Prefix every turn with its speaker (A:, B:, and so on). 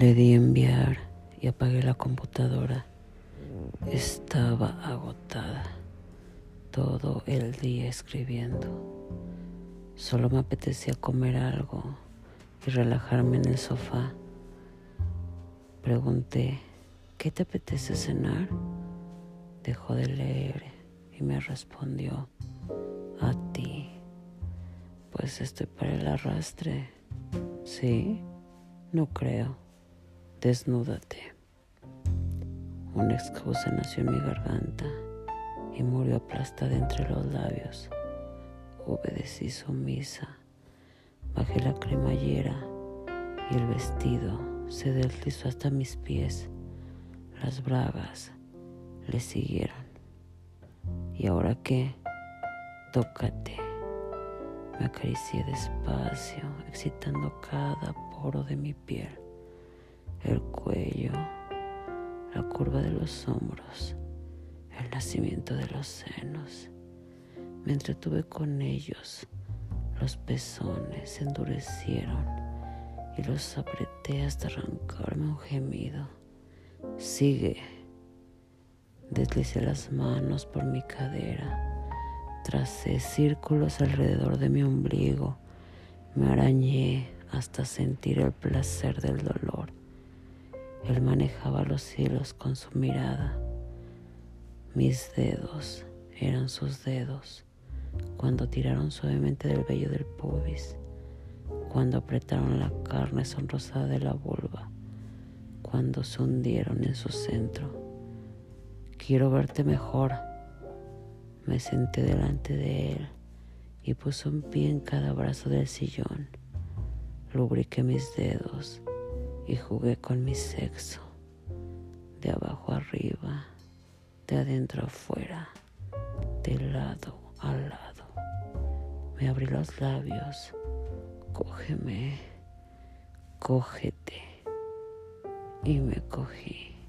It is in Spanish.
A: Le di enviar y apagué la computadora. Estaba agotada todo el día escribiendo. Solo me apetecía comer algo y relajarme en el sofá. Pregunté, ¿qué te apetece cenar? Dejó de leer y me respondió, a ti. Pues estoy para el arrastre. ¿Sí? No creo. Desnúdate. Una excusa nació en mi garganta y murió aplastada entre los labios. Obedecí sumisa. Bajé la cremallera y el vestido se deslizó hasta mis pies. Las bragas le siguieron. ¿Y ahora qué? Tócate. Me acaricié despacio, excitando cada poro de mi piel, el cuello, la curva de los hombros, el nacimiento de los senos. Me entretuve con ellos. Los pezones se endurecieron y los apreté hasta arrancarme un gemido. Sigue. Deslicé las manos por mi cadera Tracé círculos alrededor de mi ombligo. Me arañé hasta sentir el placer del dolor. Él manejaba los cielos con su mirada. Mis dedos eran sus dedos cuando tiraron suavemente del vello del pubis, cuando apretaron la carne sonrosada de la vulva, cuando se hundieron en su centro. Quiero verte mejor me senté delante de él y puso un pie en cada brazo del sillón. Lubriqué mis dedos y jugué con mi sexo, de abajo arriba, de adentro afuera, de lado a lado. Me abrí los labios, cógeme, cógete, y me cogí.